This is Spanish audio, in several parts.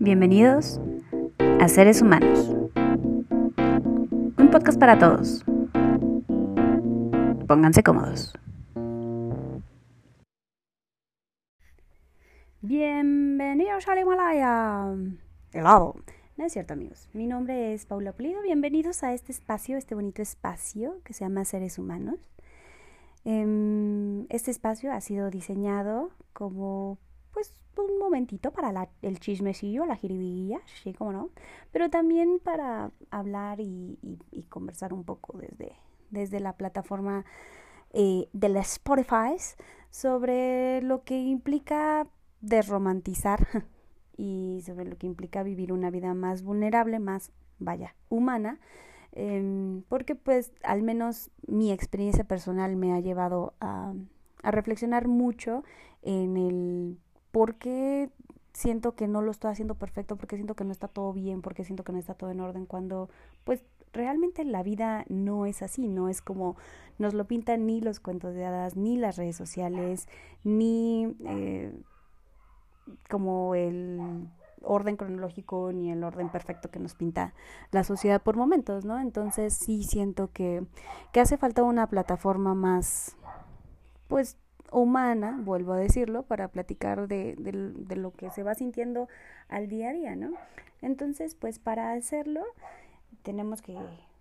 Bienvenidos a Seres Humanos. Un podcast para todos. Pónganse cómodos. Bienvenidos al Himalaya. Helado. No es cierto, amigos. Mi nombre es Paula Pulido. Bienvenidos a este espacio, este bonito espacio que se llama Seres Humanos. Em, este espacio ha sido diseñado como, pues, un momentito para el chismecillo, la jiribilla, sí, como no, pero también para hablar y, conversar un poco desde, desde la plataforma eh, de la Spotify sobre lo que implica desromantizar y sobre lo que implica vivir una vida más vulnerable, más, vaya, humana, em, porque pues al menos mi experiencia personal me ha llevado a, a reflexionar mucho en el por qué siento que no lo estoy haciendo perfecto, porque siento que no está todo bien, porque siento que no está todo en orden, cuando pues realmente la vida no es así, no es como nos lo pintan ni los cuentos de hadas, ni las redes sociales, ni... Eh, como el orden cronológico ni el orden perfecto que nos pinta la sociedad por momentos, ¿no? Entonces sí siento que, que hace falta una plataforma más, pues, humana, vuelvo a decirlo, para platicar de, de, de lo que se va sintiendo al día a día, ¿no? Entonces, pues para hacerlo, tenemos que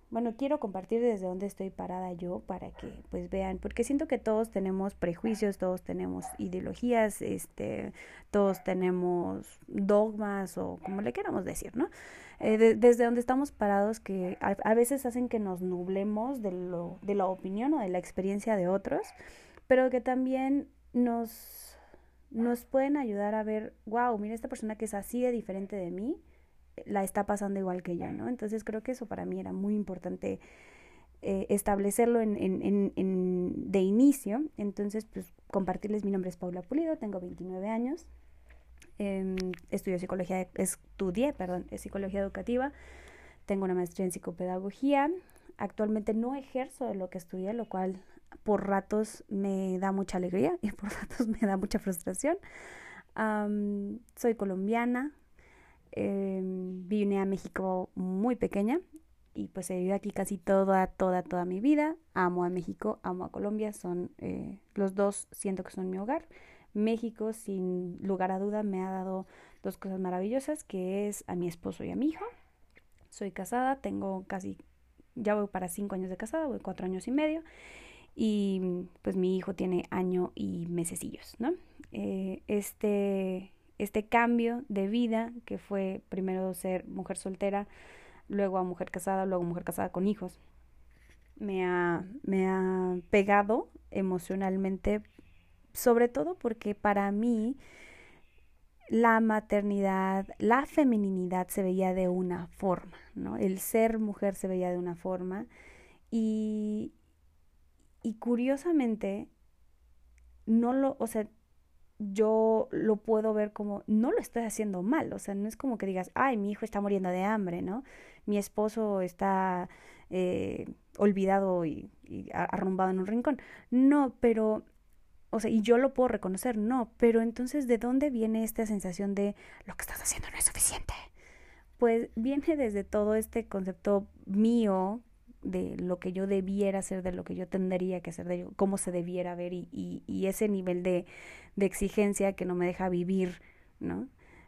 bueno, quiero compartir desde dónde estoy parada yo para que pues vean, porque siento que todos tenemos prejuicios, todos tenemos ideologías, este, todos tenemos dogmas o como le queramos decir, ¿no? Eh, desde donde estamos parados que a, veces hacen que nos nublemos de, lo, de la opinión o de la experiencia de otros, pero que también nos, nos pueden ayudar a ver, wow, mira esta persona que es así de diferente de mí, la está pasando igual que yo, ¿no? Entonces creo que eso para mí era muy importante eh, establecerlo en, en, en, de inicio. Entonces, pues compartirles, mi nombre es Paula Pulido, tengo 29 años, eh, estudio psicología, estudié, perdón, psicología educativa, tengo una maestría en psicopedagogía, actualmente no ejerzo de lo que estudié, lo cual por ratos me da mucha alegría y por ratos me da mucha frustración. soy colombiana, eh, vine a México muy pequeña y pues he vivido aquí casi toda, toda, toda mi vida. Amo a México, amo a Colombia, son eh, los dos, siento que son mi hogar. México, sin lugar a duda, me ha dado dos cosas maravillosas, que es a mi esposo y a mi hijo. Soy casada, tengo casi, ya voy para cinco años de casada, voy cuatro años y medio. Y pues mi hijo tiene año y mesecillos, ¿no? Eh, este, este cambio de vida que fue primero ser mujer soltera, luego a mujer casada, luego mujer casada con hijos. Me ha, me ha pegado emocionalmente, sobre todo porque para mí la maternidad, la feminidad se veía de una forma, ¿no? El ser mujer se veía de una forma y, y curiosamente no lo, o sea, yo lo puedo ver como, no lo estoy haciendo mal, o sea, no es como que digas, ay, mi hijo está muriendo de hambre, ¿no? Mi esposo está eh, olvidado y, y, arrumbado en un rincón. No, pero, o sea, y yo lo puedo reconocer, no, pero entonces, ¿de dónde viene esta sensación de lo que estás haciendo no es suficiente? Pues viene desde todo este concepto mío de lo que yo debiera hacer, de lo que yo tendría que hacer, de cómo se debiera ver y, y, ese nivel de, de, exigencia que no me deja vivir, ¿no?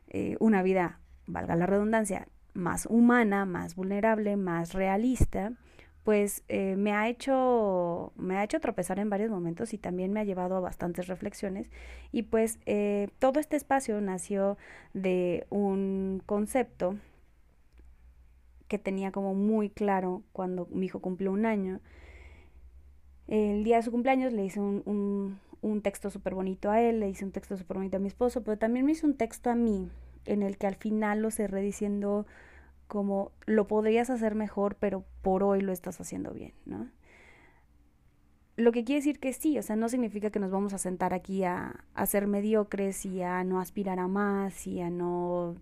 Eh, una vida, valga la redundancia, más humana, más vulnerable, más realista, pues eh, me ha hecho me ha hecho tropezar en varios momentos y también me ha llevado a bastantes reflexiones y pues eh, todo este espacio nació de un concepto que tenía como muy claro cuando mi hijo cumplió un año. El día de su cumpleaños le hice un, un, texto súper bonito a él, le hice un texto súper bonito a mi esposo, pero también me hizo un texto a mí en el que al final lo cerré diciendo como lo podrías hacer mejor, pero por hoy lo estás haciendo bien, ¿no? Lo que quiere decir que sí, o sea, no significa que nos vamos a sentar aquí a, a ser mediocres y a no aspirar a más y a no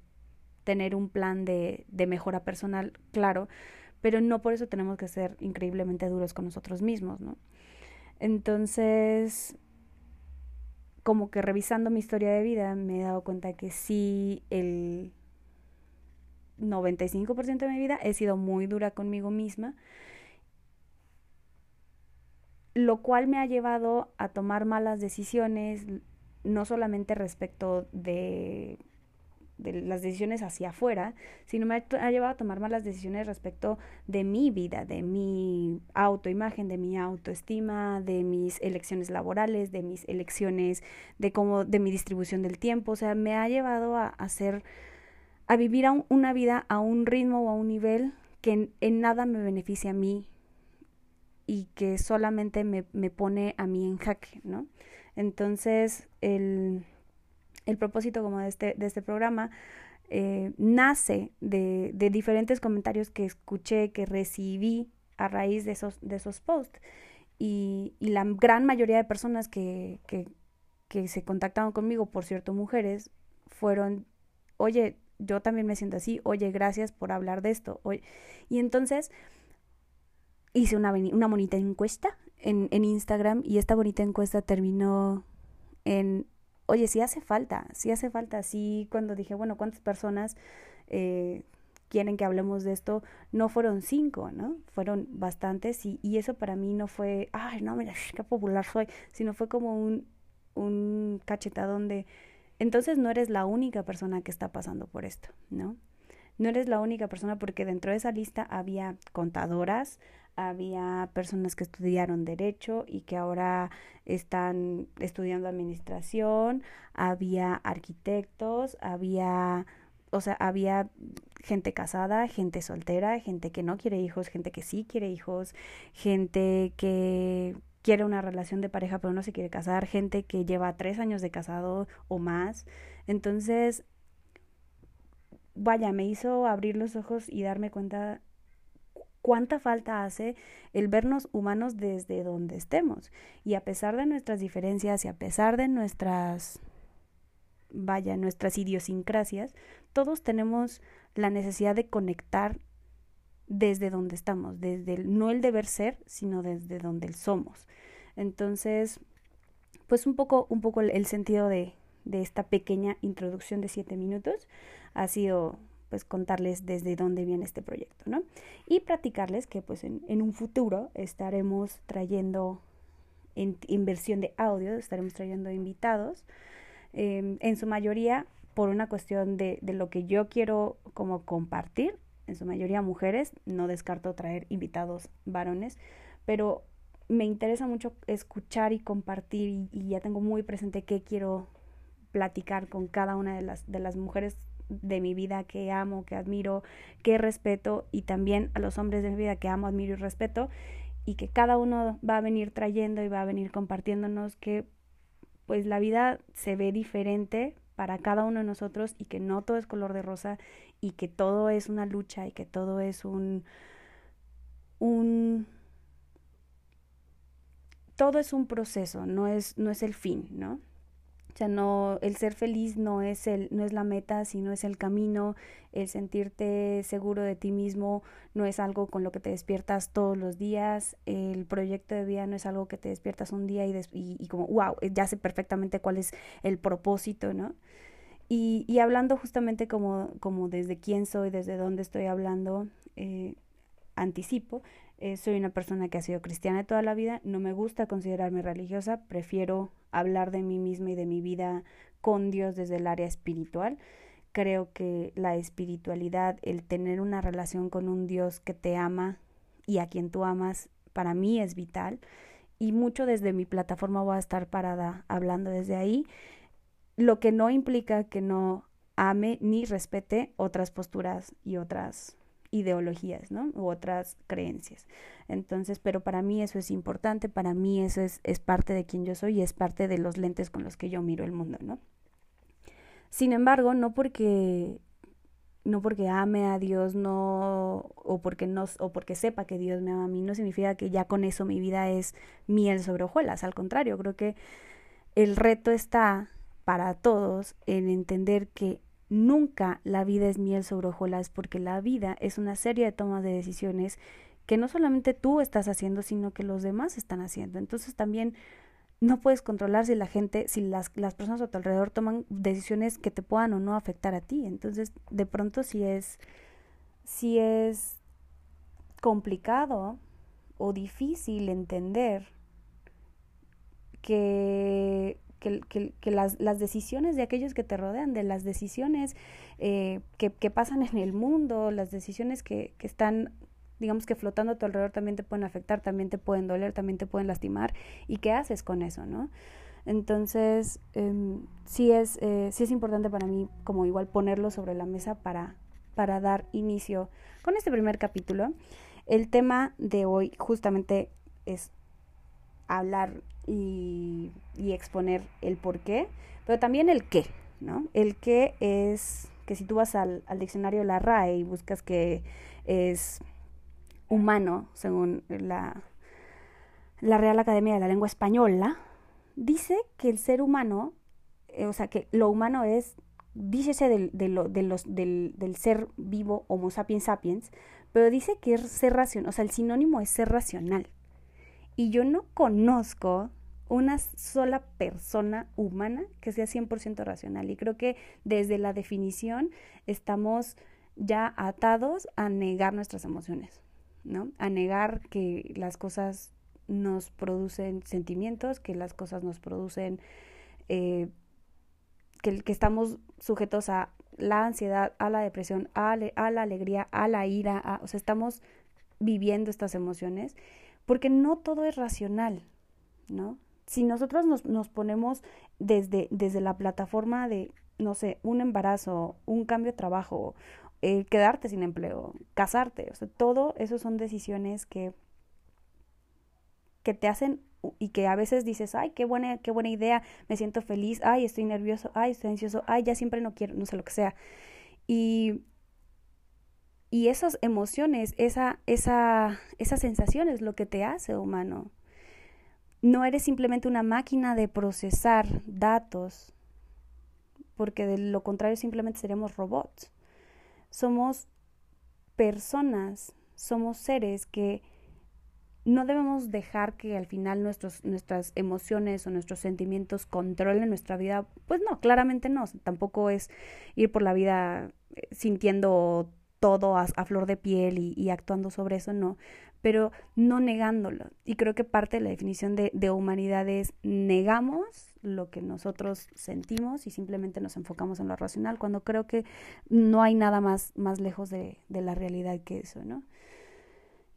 tener un plan de, mejora personal, claro, pero no por eso tenemos que ser increíblemente duros con nosotros mismos, ¿no? Entonces, como que revisando mi historia de vida me he dado cuenta que sí, el 95% de mi vida he sido muy dura conmigo misma, lo cual me ha llevado a tomar malas decisiones, no solamente respecto de de las decisiones hacia afuera, sino me ha, llevado a tomar malas decisiones respecto de mi vida, de mi autoimagen, de mi autoestima, de mis elecciones laborales, de mis elecciones, de cómo, de mi distribución del tiempo. O sea, me ha llevado a hacer, a vivir una vida a un ritmo o a un nivel que en, nada me beneficia a mí y que solamente me, me pone a mí en jaque, ¿no? Entonces, el el propósito como de este, de este programa eh, nace de, de, diferentes comentarios que escuché, que recibí a raíz de esos, de esos posts. Y, y la gran mayoría de personas que, que, se contactaron conmigo, por cierto, mujeres, fueron, oye, yo también me siento así, oye, gracias por hablar de esto. Y entonces hice una, una bonita encuesta en, en Instagram y esta bonita encuesta terminó en oye, sí hace falta, sí hace falta, sí cuando dije, bueno, ¿cuántas personas eh, quieren que hablemos de esto? No fueron cinco, ¿no? Fueron bastantes y, eso para mí no fue, ay, no, mira, qué popular soy, sino fue como un, un cachetadón de, entonces no eres la única persona que está pasando por esto, ¿no? No eres la única persona porque dentro de esa lista había contadoras, había personas que estudiaron derecho y que ahora están estudiando administración, había arquitectos, había, o sea, había gente casada, gente soltera, gente que no quiere hijos, gente que sí quiere hijos, gente que quiere una relación de pareja pero no se quiere casar, gente que lleva tres años de casado o más. Entonces, vaya, me hizo abrir los ojos y darme cuenta cuánta falta hace el vernos humanos desde donde estemos. Y a pesar de nuestras diferencias y a pesar de nuestras, vaya, nuestras idiosincrasias, todos tenemos la necesidad de conectar desde donde estamos, desde el, no el deber ser, sino desde donde somos. Entonces, pues un poco, un poco el, el sentido de, de esta pequeña introducción de siete minutos ha sido pues contarles desde dónde viene este proyecto, ¿no? Y platicarles que pues en, un futuro estaremos trayendo en, inversión de audio, estaremos trayendo invitados, em, en su mayoría por una cuestión de, de lo que yo quiero como compartir, en su mayoría mujeres, no descarto traer invitados varones, pero me interesa mucho escuchar y compartir y, y, ya tengo muy presente qué quiero platicar con cada una de las, de las mujeres de mi vida que amo, que admiro, que respeto y también a los hombres de mi vida que amo, admiro y respeto y que cada uno va a venir trayendo y va a venir compartiéndonos que pues la vida se ve diferente para cada uno de nosotros y que no todo es color de rosa y que todo es una lucha y que todo es un un todo es un proceso, no es no es el fin, ¿no? O sea, no, el ser feliz no es, el, no es la meta, sino es el camino, el sentirte seguro de ti mismo no es algo con lo que te despiertas todos los días, el proyecto de vida no es algo que te despiertas un día y, y, como, wow, ya sé perfectamente cuál es el propósito, ¿no? Y, y hablando justamente como, como desde quién soy, desde dónde estoy hablando, eh, anticipo, eh, soy una persona que ha sido cristiana toda la vida, no me gusta considerarme religiosa, prefiero hablar de mí misma y de mi vida con Dios desde el área espiritual. Creo que la espiritualidad, el tener una relación con un Dios que te ama y a quien tú amas, para mí es vital. Y mucho desde mi plataforma voy a estar parada hablando desde ahí, lo que no implica que no ame ni respete otras posturas y otras ideologías, ¿no? U otras creencias. Entonces, pero para mí eso es importante, para mí eso es, es parte de quien yo soy y es parte de los lentes con los que yo miro el mundo, ¿no? Sin embargo, no porque no porque ame a Dios, no o porque no o porque sepa que Dios me ama a mí, no significa que ya con eso mi vida es miel sobre hojuelas, al contrario, creo que el reto está para todos en entender que Nunca la vida es miel sobre hojuelas porque la vida es una serie de tomas de decisiones que no solamente tú estás haciendo, sino que los demás están haciendo. Entonces también no puedes controlar si la gente, si las, las personas a tu alrededor toman decisiones que te puedan o no afectar a ti. Entonces, de pronto si es, si es complicado o difícil entender que, que, que, las, las, decisiones de aquellos que te rodean, de las decisiones eh, que, que, pasan en el mundo, las decisiones que, que están digamos que flotando a tu alrededor también te pueden afectar, también te pueden doler, también te pueden lastimar. ¿Y qué haces con eso, no? Entonces, eh, sí, es, eh, sí es importante para mí como igual ponerlo sobre la mesa para, para dar inicio con este primer capítulo. El tema de hoy justamente es hablar y, exponer el por qué, pero también el qué, ¿no? El qué es que si tú vas al, diccionario de la RAE y buscas que es humano, según la, la Real Academia de la Lengua Española, dice que el ser humano, eh, o sea, que lo humano es, dícese del, del, del, ser vivo Homo sapiens sapiens, pero dice que es ser racional, o sea, el sinónimo es ser racional. Y yo no conozco una sola persona humana que sea 100% racional. Y creo que desde la definición estamos ya atados a negar nuestras emociones. ¿no? A negar que las cosas nos producen sentimientos, que las cosas nos producen, eh, que, que, estamos sujetos a la ansiedad, a la depresión, a, a la alegría, a la ira, o sea, estamos viviendo estas emociones, porque no todo es racional, ¿no? Si nosotros nos, nos ponemos desde, desde la plataforma de, no sé, un embarazo, un cambio de trabajo, eh, quedarte sin empleo, casarte, o sea, todo eso son decisiones que, que te hacen y que a veces dices, ay, qué buena, qué buena idea, me siento feliz, ay, estoy nervioso, ay, estoy ansioso, ay, ya siempre no quiero, no sé lo que sea. Y, y esas emociones, esa, esa, esa sensación es lo que te hace humano. No eres simplemente una máquina de procesar datos, porque de lo contrario simplemente seríamos robots somos personas, somos seres que no debemos dejar que al final nuestras emociones o nuestros sentimientos controlen nuestra vida. Pues no, claramente no. Tampoco es ir por la vida eh, sintiendo todo a, flor de piel y, actuando sobre eso, no. Pero no negándolo. Y creo que parte de la definición de, de humanidad es negamos lo que nosotros sentimos y simplemente nos enfocamos en lo racional, cuando creo que no hay nada más, más lejos de, de la realidad que eso, ¿no?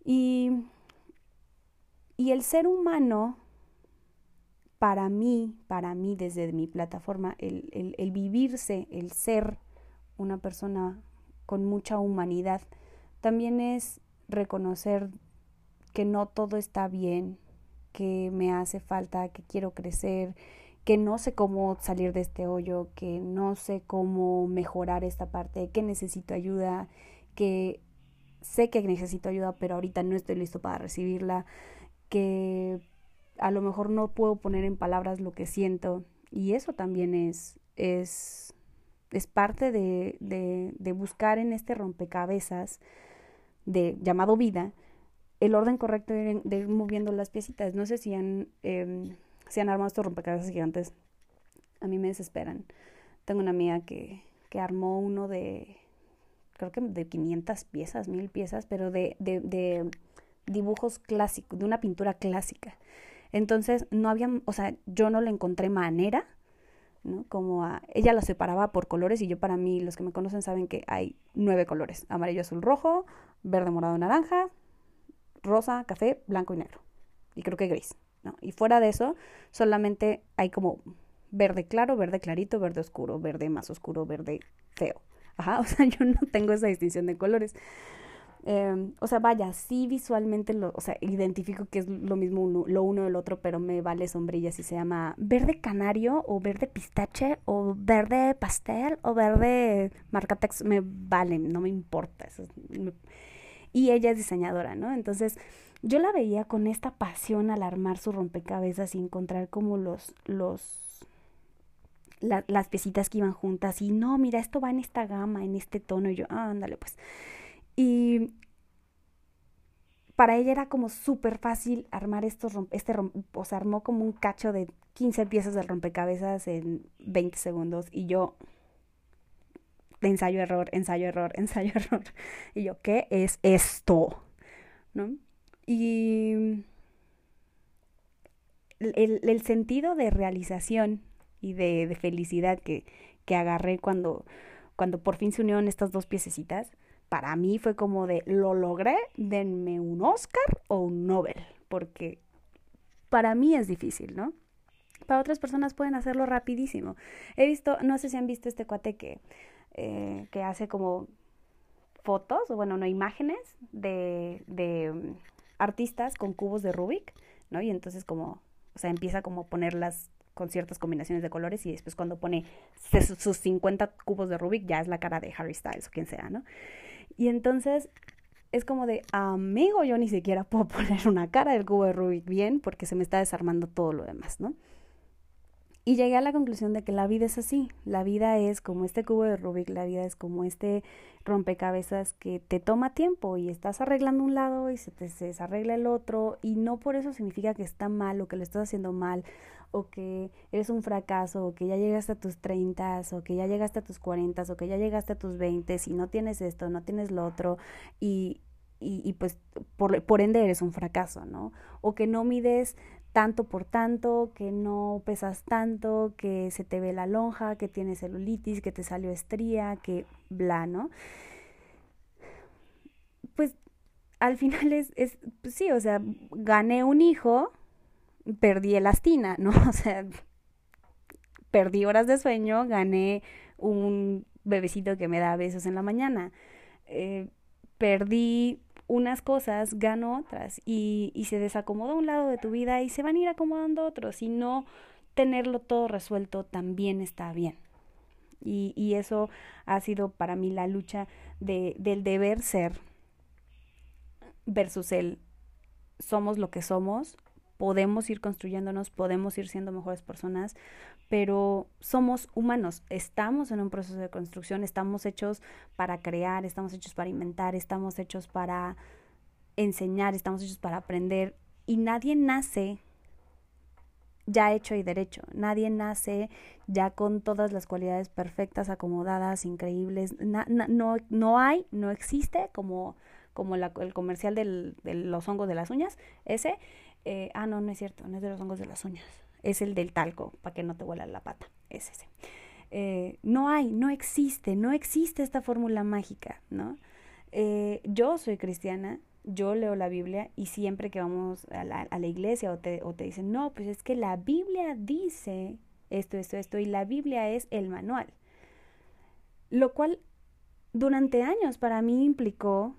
Y, y el ser humano, para mí, para mí desde mi plataforma, el, el, el vivirse, el ser una persona con mucha humanidad, también es reconocer que no todo está bien, que me hace falta, que quiero crecer, que no sé cómo salir de este hoyo, que no sé cómo mejorar esta parte, que necesito ayuda, que sé que necesito ayuda, pero ahorita no estoy listo para recibirla, que a lo mejor no puedo poner en palabras lo que siento. Y eso también es es es parte de, de, de buscar en este rompecabezas de llamado vida el orden correcto de, ir moviendo las piecitas. No sé si han eh, se han armado estos rompecabezas gigantes. A mí me desesperan. Tengo una amiga que, que armó uno de, creo que de 500 piezas, mil piezas, pero de, de, de dibujos clásicos, de una pintura clásica. Entonces, no había, o sea, yo no le encontré manera, ¿no? Como a, ella lo separaba por colores y yo para mí, los que me conocen saben que hay nueve colores, amarillo, azul, rojo, verde, morado, naranja, rosa, café, blanco y negro. Y creo que gris. ¿no? Y fuera de eso, solamente hay como verde claro, verde clarito, verde oscuro, verde más oscuro, verde feo. Ajá, o sea, yo no tengo esa distinción de colores. Eh, o sea, vaya, sí visualmente, lo, o sea, identifico que es lo mismo uno, lo uno del otro, pero me vale sombrilla si se llama verde canario o verde pistache o verde pastel o verde marcatex, me vale, no me importa. Eso y ella es diseñadora, ¿no? Entonces, yo la veía con esta pasión al armar su rompecabezas y encontrar como los, los, las piecitas que iban juntas y no, mira, esto va en esta gama, en este tono y yo, ah, ándale pues. Y para ella era como súper fácil armar estos, este, o sea, armó como un cacho de 15 piezas del rompecabezas en 20 segundos y yo, ensayo, error, ensayo, error, ensayo, error. Y yo, ¿qué es esto? ¿No? Y el, el sentido de realización y de, de felicidad que, que agarré cuando, cuando por fin se unieron estas dos piececitas, para mí fue como de, lo logré, denme un Oscar o un Nobel, porque para mí es difícil, ¿no? Para otras personas pueden hacerlo rapidísimo. He visto, no sé si han visto este cuate que, eh, que hace como fotos, o bueno, no, imágenes de, de um, artistas con cubos de Rubik, ¿no? Y entonces como, o sea, empieza como a ponerlas con ciertas combinaciones de colores y después cuando pone sus 50 cubos de Rubik ya es la cara de Harry Styles o quien sea, ¿no? Y entonces es como de, amigo, yo ni siquiera puedo poner una cara del cubo de Rubik bien porque se me está desarmando todo lo demás, ¿no? Y llegué a la conclusión de que la vida es así, la vida es como este cubo de Rubik, la vida es como este rompecabezas que te toma tiempo y estás arreglando un lado y se te se desarregla el otro y no por eso significa que está mal o que lo estás haciendo mal o que eres un fracaso o que ya llegaste a tus 30 o que ya llegaste a tus 40 o que ya llegaste a tus 20 y no tienes esto, no tienes lo otro y, y, pues por, por ende eres un fracaso, ¿no? O que no mides tanto por tanto, que no pesas tanto, que se te ve la lonja, que tienes celulitis, que te salió estría, que bla, ¿no? Pues al final es, es pues sí, o sea, gané un hijo, perdí elastina, ¿no? O sea, perdí horas de sueño, gané un bebecito que me da besos en la mañana, eh, perdí unas cosas, gano otras y, y se desacomoda un lado de tu vida y se van a ir acomodando otros y no tenerlo todo resuelto también está bien. Y, y eso ha sido para mí la lucha de, del deber ser versus el somos lo que somos, podemos ir construyéndonos, podemos ir siendo mejores personas, pero somos humanos, estamos en un proceso de construcción, estamos hechos para crear, estamos hechos para inventar, estamos hechos para enseñar, estamos hechos para aprender y nadie nace ya hecho y derecho. Nadie nace ya con todas las cualidades perfectas, acomodadas, increíbles. no, no hay, no existe como, como el comercial del, de los hongos de las uñas, ese. Eh, ah, no, no es cierto, no es de los hongos de las uñas es el del talco, para que no te huela la pata, es ese. Eh, no hay, no existe, no existe esta fórmula mágica, ¿no? Eh, yo soy cristiana, yo leo la Biblia y siempre que vamos a la, a la iglesia o te, o te dicen, no, pues es que la Biblia dice esto, esto, esto, y la Biblia es el manual. Lo cual durante años para mí implicó,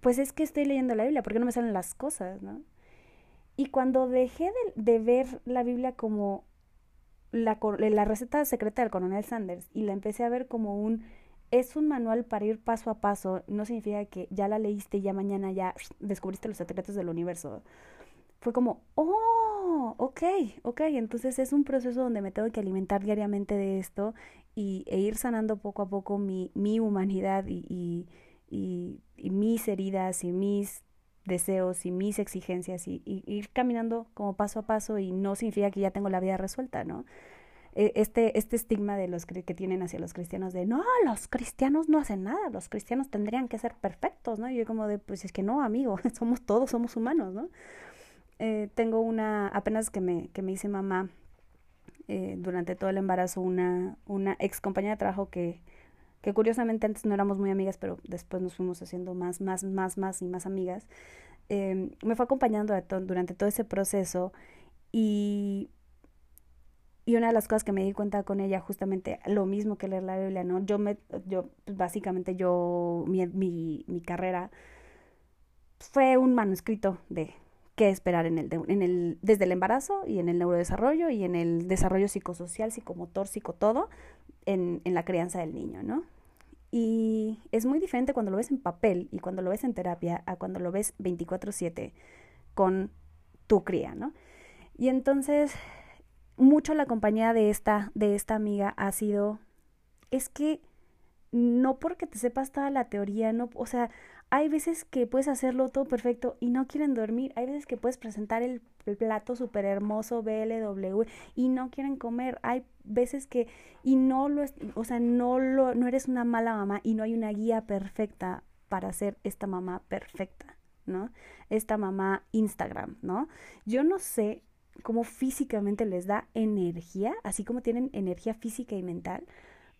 pues es que estoy leyendo la Biblia, porque no me salen las cosas, ¿no? Y cuando dejé de, ver la Biblia como la, la, receta secreta del coronel Sanders y la empecé a ver como un, es un manual para ir paso a paso, no significa que ya la leíste y ya mañana ya descubriste los secretos del universo. Fue como, oh, ok, ok, entonces es un proceso donde me tengo que alimentar diariamente de esto y, e ir sanando poco a poco mi, mi humanidad y, y, y, y mis heridas y mis deseos y mis exigencias y, ir caminando como paso a paso y no significa que ya tengo la vida resuelta, ¿no? E, este, este estigma de los que tienen hacia los cristianos de no, los cristianos no hacen nada, los cristianos tendrían que ser perfectos, ¿no? Y yo como de, pues es que no, amigo, somos todos, somos humanos, ¿no? Eh, tengo una, apenas que me, que me hice mamá eh, durante todo el embarazo, una, una ex compañera de trabajo que, que curiosamente antes no éramos muy amigas, pero después nos fuimos haciendo más, más, más, más y más amigas, em, me fue acompañando durante todo ese proceso y, y una de las cosas que me di cuenta con ella, justamente lo mismo que leer la Biblia, ¿no? Yo, me, yo pues, básicamente, yo, mi, mi, mi carrera fue un manuscrito de qué esperar en el, en el, desde el embarazo y en el neurodesarrollo y en el desarrollo psicosocial, psicomotor, psicotodo, en, en la crianza del niño, ¿no? Y es muy diferente cuando lo ves en papel y cuando lo ves en terapia a cuando lo ves 24/7 con tu cría, ¿no? Y entonces, mucho la compañía de esta, de esta amiga ha sido, es que no porque te sepas toda la teoría, no, o sea, hay veces que puedes hacerlo todo perfecto y no quieren dormir. Hay veces que puedes presentar el, plato súper hermoso BLW y no quieren comer. Hay veces que, y no lo, o sea, no lo, no eres una mala mamá y no hay una guía perfecta para ser esta mamá perfecta, ¿no? Esta mamá Instagram, ¿no? Yo no sé cómo físicamente les da energía, así como tienen energía física y mental,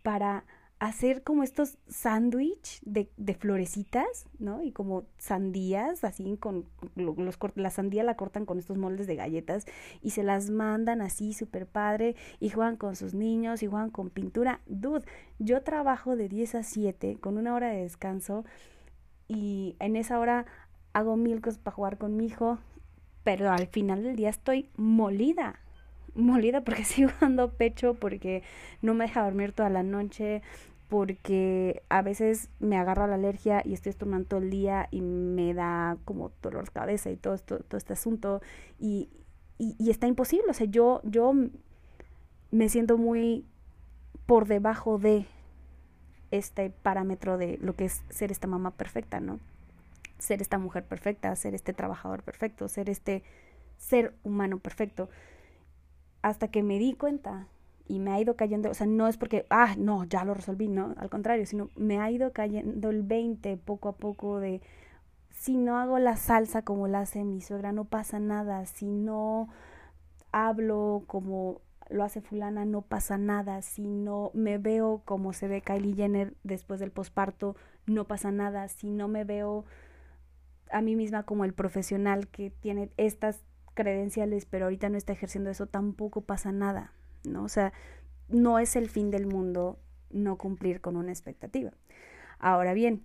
para hacer como estos sándwich de, florecitas, ¿no? Y como sandías, así con los, la sandía la cortan con estos moldes de galletas y se las mandan así súper padre y juegan con sus niños y juegan con pintura. Dude, yo trabajo de 10 a 7 con una hora de descanso y en esa hora hago mil cosas para jugar con mi hijo, pero al final del día estoy molida, molida porque sigo dando pecho, porque no me deja dormir toda la noche, porque a veces me agarra la alergia y estoy estornando todo el día y me da como dolor de cabeza y todo, esto, todo este asunto y, y, está imposible, o sea, yo, yo me siento muy por debajo de este parámetro de lo que es ser esta mamá perfecta, ¿no? Ser esta mujer perfecta, ser este trabajador perfecto, ser este ser humano perfecto. Hasta que me di cuenta y me ha ido cayendo, o sea, no es porque, ah, no, ya lo resolví, no, al contrario, sino me ha ido cayendo el 20 poco a poco de, si no hago la salsa como la hace mi suegra, no pasa nada, si no hablo como lo hace fulana, no pasa nada. Si no me veo como se ve Kylie Jenner después del posparto, no pasa nada. Si no me veo a mí misma como el profesional que tiene estas credenciales, pero ahorita no está ejerciendo eso, tampoco pasa nada, ¿no? O sea, no es el fin del mundo no cumplir con una expectativa. Ahora bien,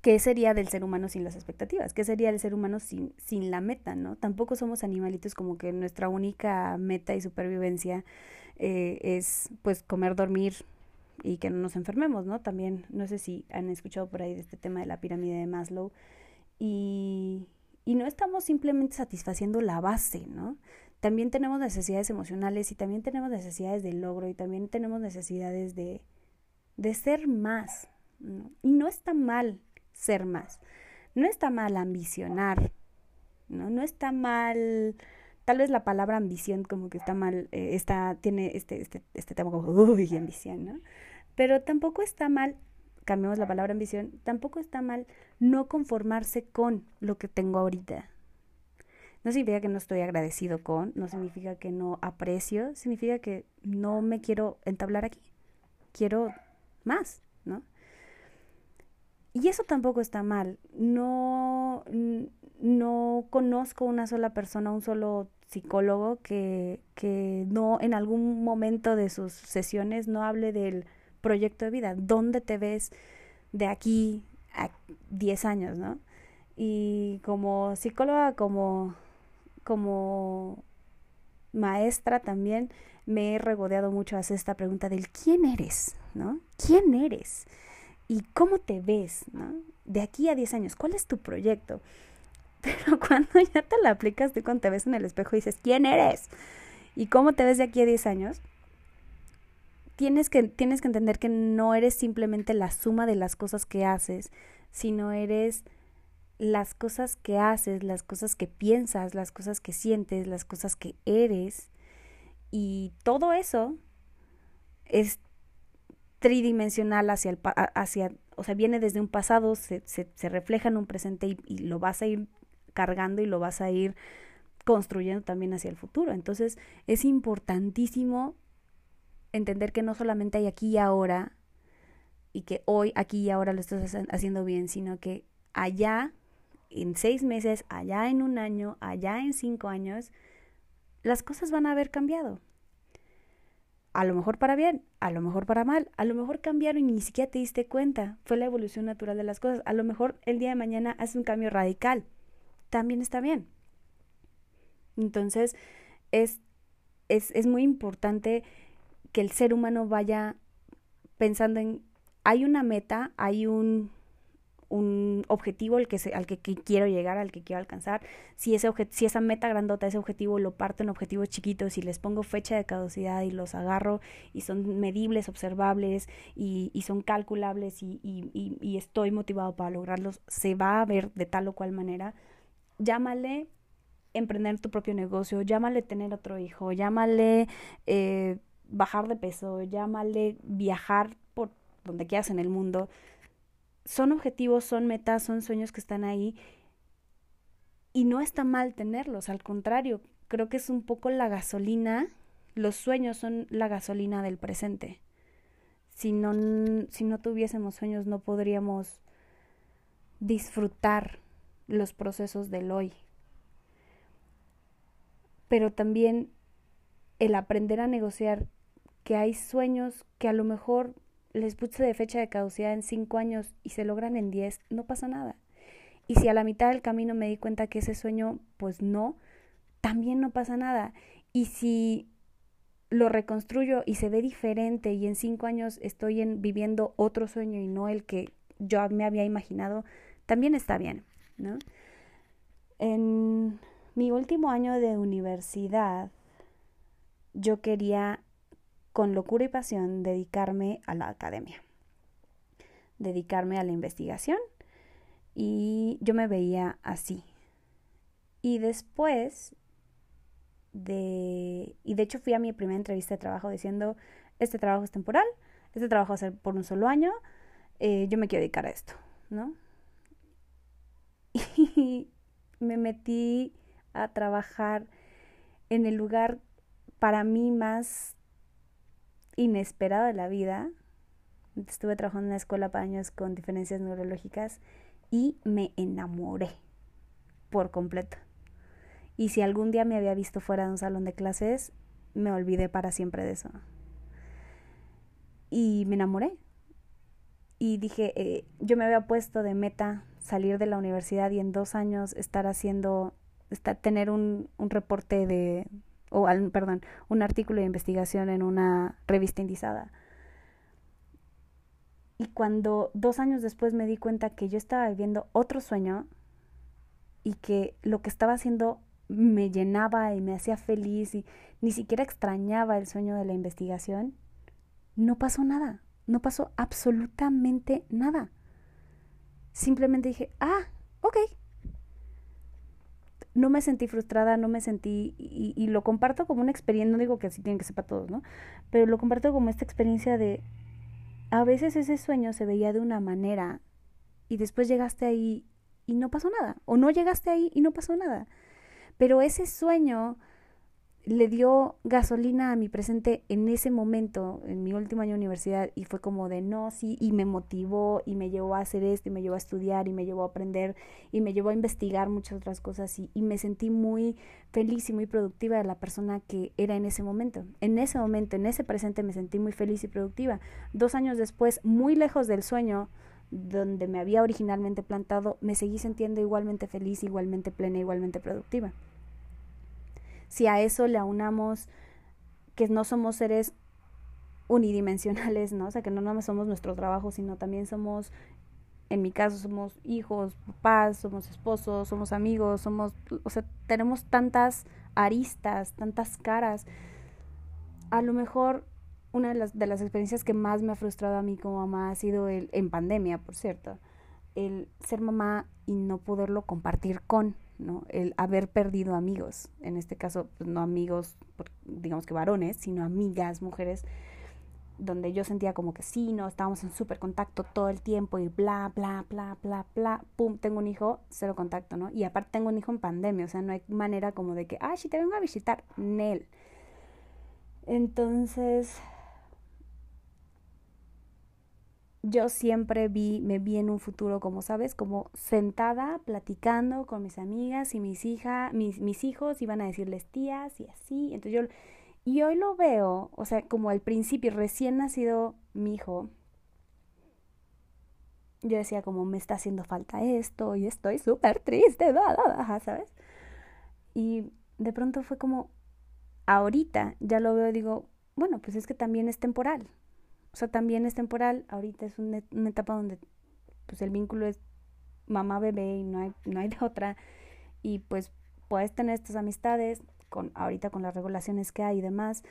¿qué sería del ser humano sin las expectativas? ¿Qué sería del ser humano sin, sin la meta, no? Tampoco somos animalitos como que nuestra única meta y supervivencia eh, es pues comer, dormir y que no nos enfermemos, ¿no? También, no sé si han escuchado por ahí de este tema de la pirámide de Maslow y, y no estamos simplemente satisfaciendo la base, ¿no? También tenemos necesidades emocionales y también tenemos necesidades de logro y también tenemos necesidades de, de ser más. Y no está mal ser más. No está mal ambicionar, ¿no? No está mal, tal vez la palabra ambición como que está mal, eh, está, tiene este, este, este tema como, uy, ambición, ¿no? Pero tampoco está mal, cambiamos la palabra ambición, tampoco está mal no conformarse con lo que tengo ahorita. No significa que no estoy agradecido con, no significa que no aprecio, significa que no me quiero entablar aquí. Quiero más, ¿no? Y eso tampoco está mal. No, no conozco una sola persona, un solo psicólogo que, que no en algún momento de sus sesiones no hable del proyecto de vida. ¿Dónde te ves de aquí a 10 años, no? Y como psicóloga, como, como maestra también, me he regodeado mucho hacer esta pregunta del ¿quién eres? ¿No? ¿Quién eres? y cómo te ves, ¿no? De aquí a 10 años, ¿cuál es tu proyecto? Pero cuando ya te la aplicas, tú cuando te ves en el espejo y dices, ¿quién eres? ¿Y cómo te ves de aquí a 10 años? Tienes que, tienes que entender que no eres simplemente la suma de las cosas que haces, sino eres las cosas que haces, las cosas que piensas, las cosas que sientes, las cosas que eres. Y todo eso es tridimensional hacia el hacia o sea viene desde un pasado se, se, refleja en un presente y, y, lo vas a ir cargando y lo vas a ir construyendo también hacia el futuro entonces es importantísimo entender que no solamente hay aquí y ahora y que hoy aquí y ahora lo estás haciendo bien sino que allá en seis meses allá en un año allá en cinco años las cosas van a haber cambiado a lo mejor para bien, a lo mejor para mal, a lo mejor cambiaron y ni siquiera te diste cuenta. Fue la evolución natural de las cosas. A lo mejor el día de mañana haces un cambio radical. También está bien. Entonces, es, es, es muy importante que el ser humano vaya pensando en, hay una meta, hay un, un objetivo al que, al que, quiero llegar, al que quiero alcanzar. Si, ese si esa meta grandota, ese objetivo lo parto en objetivos chiquitos y les pongo fecha de caducidad y los agarro y son medibles, observables y, y son calculables y, y, y, estoy motivado para lograrlos, se va a ver de tal o cual manera. Llámale emprender tu propio negocio, llámale tener otro hijo, llámale eh, bajar de peso, llámale viajar por donde quieras en el mundo son objetivos, son metas, son sueños que están ahí y no está mal tenerlos, al contrario, creo que es un poco la gasolina, los sueños son la gasolina del presente. Si no, si no tuviésemos sueños no podríamos disfrutar los procesos del hoy. Pero también el aprender a negociar que hay sueños que a lo mejor les puse de fecha de caducidad en cinco años y se logran en diez, no pasa nada. Y si a la mitad del camino me di cuenta que ese sueño, pues no, también no pasa nada. Y si lo reconstruyo y se ve diferente y en cinco años estoy en, viviendo otro sueño y no el que yo me había imaginado, también está bien, ¿no? En mi último año de universidad, yo quería con locura y pasión dedicarme a la academia, dedicarme a la investigación y yo me veía así. Y después de, y de hecho fui a mi primera entrevista de trabajo diciendo, este trabajo es temporal, este trabajo va a ser por un solo año, eh, yo me quiero dedicar a esto, ¿no? Y me metí a trabajar en el lugar para mí más inesperado de la vida. Estuve trabajando en una escuela para años con diferencias neurológicas y me enamoré por completo. Y si algún día me había visto fuera de un salón de clases, me olvidé para siempre de eso. Y me enamoré. Y dije, eh, yo me había puesto de meta salir de la universidad y en dos años estar haciendo, estar, tener un, un reporte de, o perdón, un artículo de investigación en una revista indizada. Y cuando dos años después me di cuenta que yo estaba viviendo otro sueño y que lo que estaba haciendo me llenaba y me hacía feliz y ni siquiera extrañaba el sueño de la investigación, no pasó nada, no pasó absolutamente nada. Simplemente dije, ah, ok, no me sentí frustrada, no me sentí, y, lo comparto como una experiencia, no digo que así tienen que ser para todos, ¿no? Pero lo comparto como esta experiencia de, a veces ese sueño se veía de una manera y después llegaste ahí y no pasó nada, o no llegaste ahí y no pasó nada. Pero ese sueño le dio gasolina a mi presente en ese momento, en mi último año de universidad, y fue como de no, sí, y me motivó, y me llevó a hacer esto, y me llevó a estudiar, y me llevó a aprender, y me llevó a investigar muchas otras cosas, y, y me sentí muy feliz y muy productiva de la persona que era en ese momento. En ese momento, en ese presente, me sentí muy feliz y productiva. Dos años después, muy lejos del sueño, donde me había originalmente plantado, me seguí sintiendo igualmente feliz, igualmente plena, igualmente productiva. Si a eso le aunamos que no somos seres unidimensionales, ¿no? O sea, que no nada somos nuestro trabajo, sino también somos, en mi caso, somos hijos, papás, somos esposos, somos amigos, somos, o sea, tenemos tantas aristas, tantas caras. A lo mejor una de las, de las experiencias que más me ha frustrado a mí como mamá ha sido el, en pandemia, por cierto, el ser mamá y no poderlo compartir con, ¿no? El haber perdido amigos, en este caso, pues, no amigos, digamos que varones, sino amigas, mujeres, donde yo sentía como que sí, no, estábamos en súper contacto todo el tiempo y bla, bla, bla, bla, bla, pum, tengo un hijo, cero contacto, ¿no? Y aparte tengo un hijo en pandemia, o sea, no hay manera como de que, ah, si te vengo a visitar, Nel. Entonces, yo siempre vi, me vi en un futuro, como sabes, como sentada platicando con mis amigas y mis hijas, mis, mis hijos iban a decirles tías y así. Entonces yo, y hoy lo veo, o sea, como al principio, recién nacido mi hijo, yo decía como me está haciendo falta esto y estoy súper triste, ¿sabes? Y de pronto fue como, ahorita ya lo veo, digo, bueno, pues es que también es temporal, sea, también es temporal. Ahorita es una, etapa donde pues el vínculo es mamá bebé y no hay, no hay de otra. Y pues puedes tener estas amistades, con, ahorita con las regulaciones que hay y demás,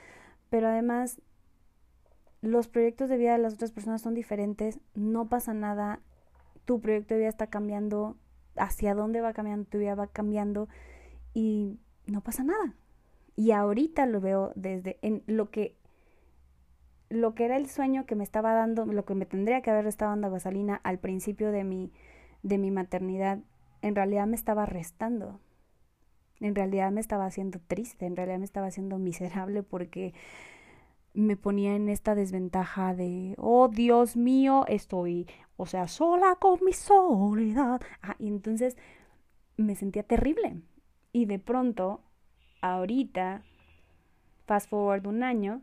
pero además los proyectos de vida de las otras personas son diferentes, no pasa nada, tu proyecto de vida está cambiando, hacia dónde va cambiando, tu vida va cambiando y no pasa nada. Y ahorita lo veo desde en lo que lo que era el sueño que me estaba dando, lo que me tendría que haber estado dando gasolina al principio de mi de mi maternidad, en realidad me estaba restando. En realidad me estaba haciendo triste, en realidad me estaba haciendo miserable porque me ponía en esta desventaja de, oh Dios mío, estoy, o sea, sola con mi soledad. Ah, y entonces me sentía terrible. Y de pronto, ahorita, fast forward un año,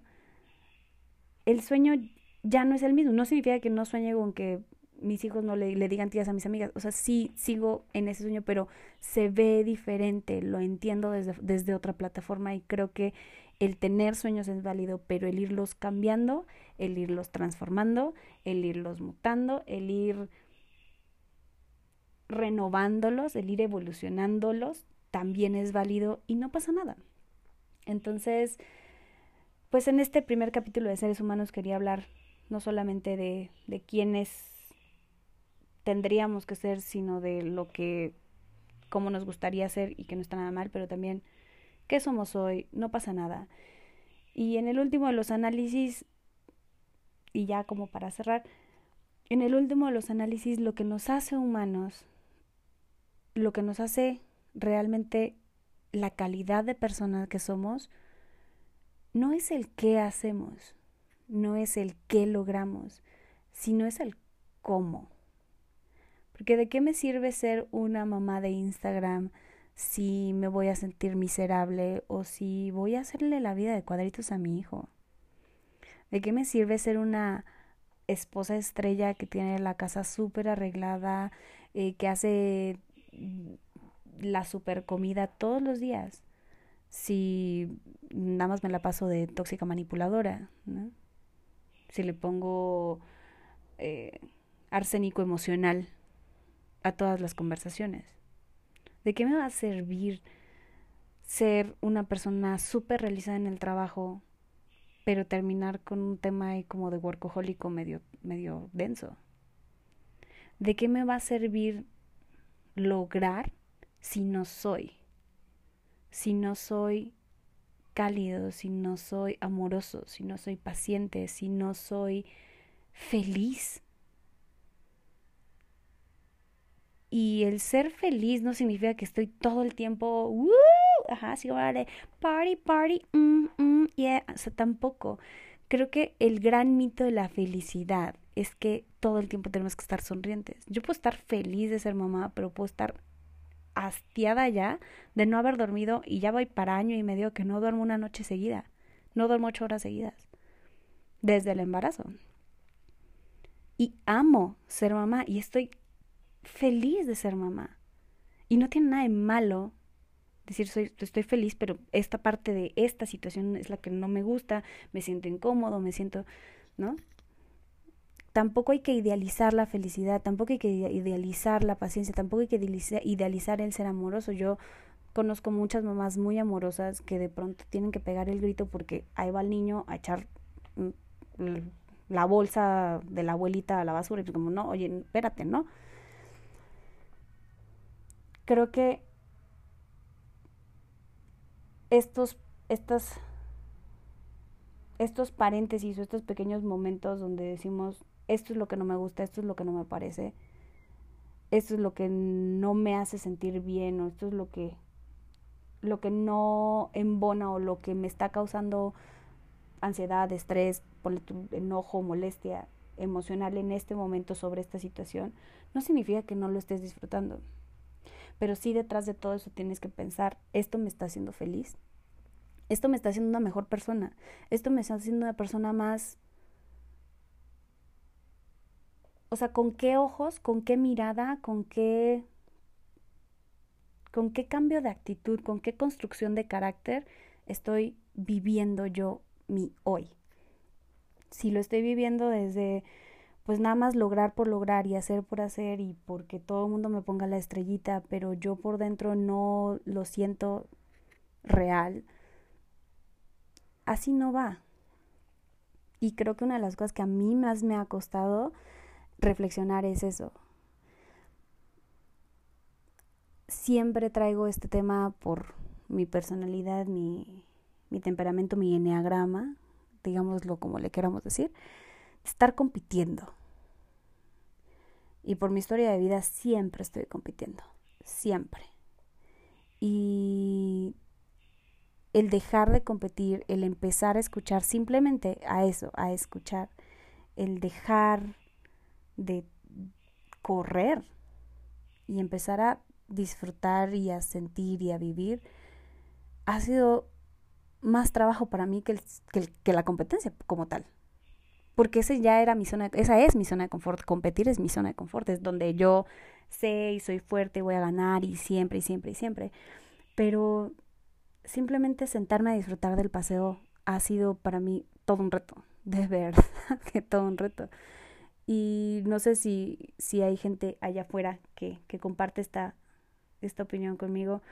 el sueño ya no es el mismo. No significa que no sueñe con que mis hijos no le, le, digan tías a mis amigas. O sea, sí sigo en ese sueño, pero se ve diferente, lo entiendo desde, desde otra plataforma y creo que el tener sueños es válido, pero el irlos cambiando, el irlos transformando, el irlos mutando, el ir renovándolos, el ir evolucionándolos, también es válido y no pasa nada. Entonces, pues en este primer capítulo de seres humanos quería hablar no solamente de, de quiénes tendríamos que ser, sino de lo que, cómo nos gustaría ser y que no está nada mal, pero también qué somos hoy, no pasa nada. Y en el último de los análisis, y ya como para cerrar, en el último de los análisis lo que nos hace humanos, lo que nos hace realmente la calidad de persona que somos, no es el qué hacemos, no es el qué logramos, sino es el cómo. Porque de qué me sirve ser una mamá de Instagram si me voy a sentir miserable o si voy a hacerle la vida de cuadritos a mi hijo. ¿De qué me sirve ser una esposa estrella que tiene la casa súper arreglada, eh, que hace la super comida todos los días? Si nada más me la paso de tóxica manipuladora, ¿no? Si le pongo eh, arsénico emocional a todas las conversaciones. ¿De qué me va a servir ser una persona súper realizada en el trabajo, pero terminar con un tema ahí como de workahólico medio, medio denso? ¿De qué me va a servir lograr si no soy? Si no soy cálido, si no soy amoroso, si no soy paciente, si no soy feliz Y el ser feliz no significa que estoy todo el tiempo, ¡Woo! ajá, así vale, party, party, mm, mm, yeah, o sea, tampoco. Creo que el gran mito de la felicidad es que todo el tiempo tenemos que estar sonrientes. Yo puedo estar feliz de ser mamá, pero puedo estar hastiada ya de no haber dormido y ya voy para año y medio que no duermo una noche seguida. No duermo ocho horas seguidas. Desde el embarazo. Y amo ser mamá y estoy feliz de ser mamá. Y no tiene nada de malo decir soy, estoy feliz, pero esta parte de esta situación es la que no me gusta, me siento incómodo, me siento, ¿no? Tampoco hay que idealizar la felicidad, tampoco hay que idealizar la paciencia, tampoco hay que idealizar el ser amoroso. Yo conozco muchas mamás muy amorosas que de pronto tienen que pegar el grito porque ahí va el niño a echar mm, la bolsa de la abuelita a la basura y como, no, oye, espérate, ¿no? creo que estos, estas, estos paréntesis o estos pequeños momentos donde decimos, esto es lo que no me gusta, esto es lo que no me parece, esto es lo que no me hace sentir bien o esto es lo que, lo que no embona o lo que me está causando ansiedad, estrés, enojo, molestia emocional en este momento sobre esta situación, no significa que no lo estés disfrutando. Pero sí detrás de todo eso tienes que pensar, esto me está haciendo feliz, esto me está haciendo una mejor persona, esto me está haciendo una persona más... O sea, ¿con qué ojos, con qué mirada, con qué... con qué cambio de actitud, con qué construcción de carácter estoy viviendo yo mi hoy? Si lo estoy viviendo desde pues nada más lograr por lograr y hacer por hacer y porque todo el mundo me ponga la estrellita, pero yo por dentro no lo siento real, así no va. Y creo que una de las cosas que a mí más me ha costado reflexionar es eso. Siempre traigo este tema por mi personalidad, mi, mi temperamento, mi enneagrama, digámoslo como le queramos decir, estar compitiendo. Y por mi historia de vida siempre estoy compitiendo, siempre. Y el dejar de competir, el empezar a escuchar simplemente a eso, a escuchar, el dejar de correr y empezar a disfrutar y a sentir y a vivir, ha sido más trabajo para mí que, que, la competencia como tal. Porque esa ya era mi zona, esa es mi zona de confort. Competir es mi zona de confort, es donde yo sé y soy fuerte, voy a ganar y siempre y siempre y siempre. Pero simplemente sentarme a disfrutar del paseo ha sido para mí todo un reto, de verdad que todo un reto. Y no sé si, si hay gente allá afuera que, que comparte esta, esta opinión conmigo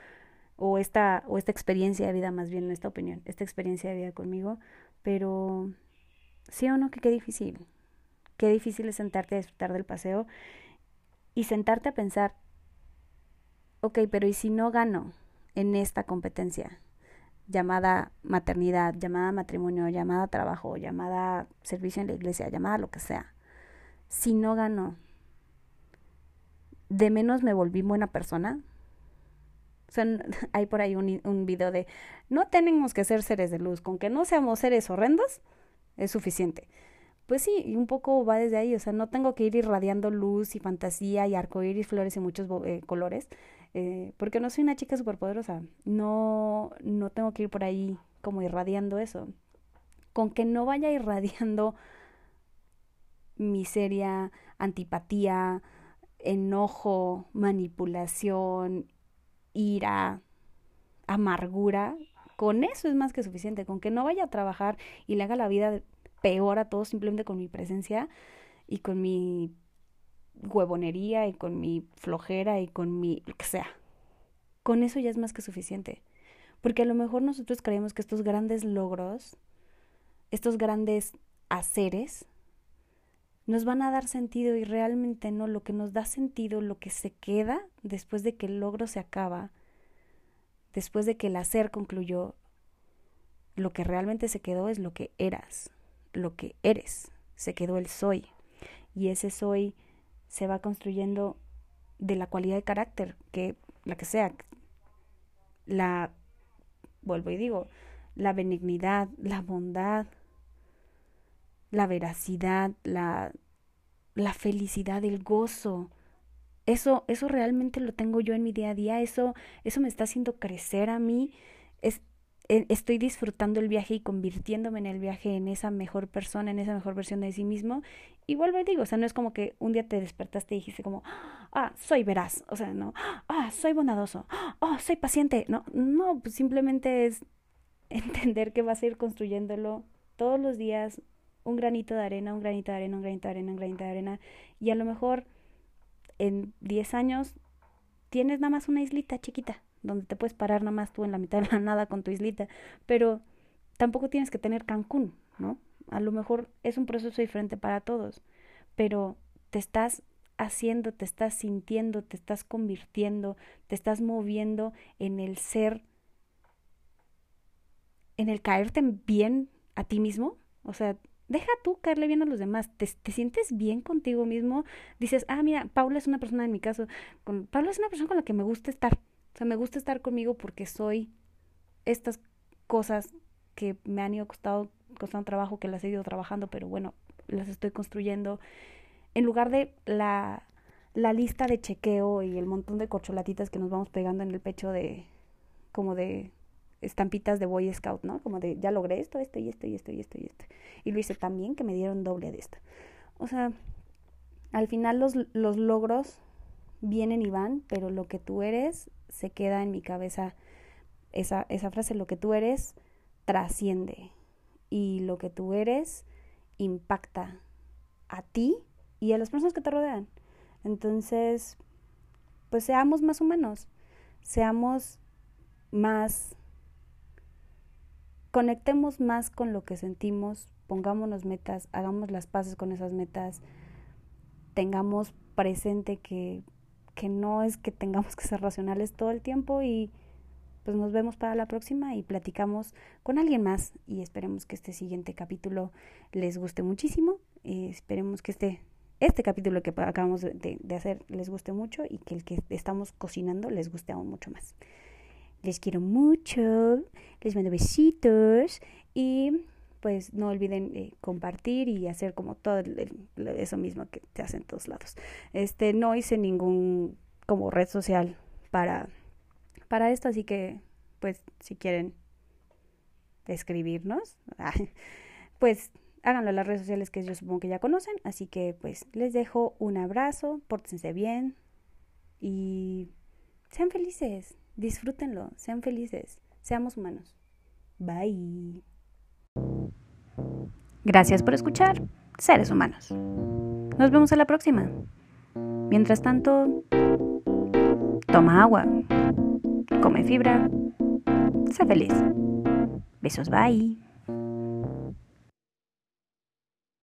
o esta, o esta experiencia de vida, más bien, no esta opinión, esta experiencia de vida conmigo, pero sí o no que qué difícil, qué difícil es sentarte a disfrutar del paseo y sentarte a pensar, ok, pero ¿y si no gano en esta competencia? llamada maternidad, llamada matrimonio, llamada trabajo, llamada servicio en la iglesia, llamada lo que sea. Si no gano, de menos me volví buena persona, sea, hay por ahí un, un video de, no tenemos que ser seres de luz, con que no seamos seres horrendos, es suficiente. Pues sí, y un poco va desde ahí, o sea, no tengo que ir irradiando luz y fantasía y arcoíris, flores y muchos eh, colores, eh, porque no soy una chica superpoderosa, no, no tengo que ir por ahí como irradiando eso. Con que no vaya irradiando miseria, antipatía, enojo, manipulación, ira, amargura, con eso es más que suficiente, con que no vaya a trabajar y le haga la vida peor a todos simplemente con mi presencia y con mi huevonería y con mi flojera y con mi lo que sea. Con eso ya es más que suficiente. Porque a lo mejor nosotros creemos que estos grandes logros, estos grandes haceres, nos van a dar sentido y realmente no, lo que nos da sentido, lo que se queda después de que el logro se acaba, después de que el hacer concluyó, lo que realmente se quedó es lo que eras, lo que eres, se quedó el soy. Y ese soy se va construyendo de la cualidad de carácter, que la que sea, la, vuelvo y digo, la benignidad, la bondad, la veracidad, la, la felicidad, el gozo. Eso, eso realmente lo tengo yo en mi día a día, eso, eso me está haciendo crecer a mí. Es, e, estoy disfrutando el viaje y convirtiéndome en el viaje en esa mejor persona, en esa mejor versión de sí mismo. Y vuelvo y digo, o sea, no es como que un día te despertaste y dijiste como, ah, soy veraz, o sea, no, ah, soy bondadoso, ah, soy paciente. No, no, pues simplemente es entender que vas a ir construyéndolo todos los días, un granito de arena, un granito de arena, un granito de arena, un granito de arena, y a lo mejor en 10 años tienes nada más una islita chiquita, donde te puedes parar nada más tú en la mitad de la nada con tu islita, pero tampoco tienes que tener Cancún, ¿no? A lo mejor es un proceso diferente para todos, pero te estás haciendo, te estás sintiendo, te estás convirtiendo, te estás moviendo en el ser, en el caerte bien a ti mismo, o sea, deja tú caerle bien a los demás, te, sientes bien contigo mismo, dices, ah, mira, Paula es una persona en mi caso, con, Paula es una persona con la que me gusta estar, o sea, me gusta estar conmigo porque soy estas cosas que me han ido costado, costando trabajo, que las he ido trabajando, pero bueno, las estoy construyendo, en lugar de la, la lista de chequeo y el montón de corcholatitas que nos vamos pegando en el pecho de, como de estampitas de Boy Scout, ¿no? Como de, ya logré esto, esto y esto y esto y esto y esto. Y lo hice también que me dieron doble de esto. O sea, al final los, los logros vienen y van, pero lo que tú eres se queda en mi cabeza. Esa, esa frase, lo que tú eres, trasciende. Y lo que tú eres impacta a ti y a las personas que te rodean. Entonces, pues seamos más humanos, seamos más, conectemos más con lo que sentimos, pongámonos metas, hagamos las paces con esas metas, tengamos presente que, que no es que tengamos que ser racionales todo el tiempo y pues nos vemos para la próxima y platicamos con alguien más y esperemos que este siguiente capítulo les guste muchísimo. Eh, esperemos que este, este capítulo que acabamos de, de hacer les guste mucho y que el que estamos cocinando les guste aún mucho más. Les quiero mucho, les mando besitos y pues no olviden eh, compartir y hacer como todo eso mismo que te hacen en todos lados. Este, no hice ningún como red social para, para esto, así que pues si quieren escribirnos, pues háganlo en las redes sociales que yo supongo que ya conocen, así que pues les dejo un abrazo, pórtense bien y sean felices, disfrútenlo, sean felices, seamos humanos. Bye. Gracias por escuchar, seres humanos. Nos vemos en la próxima. Mientras tanto, toma agua, come fibra, sé feliz. Besos, bye.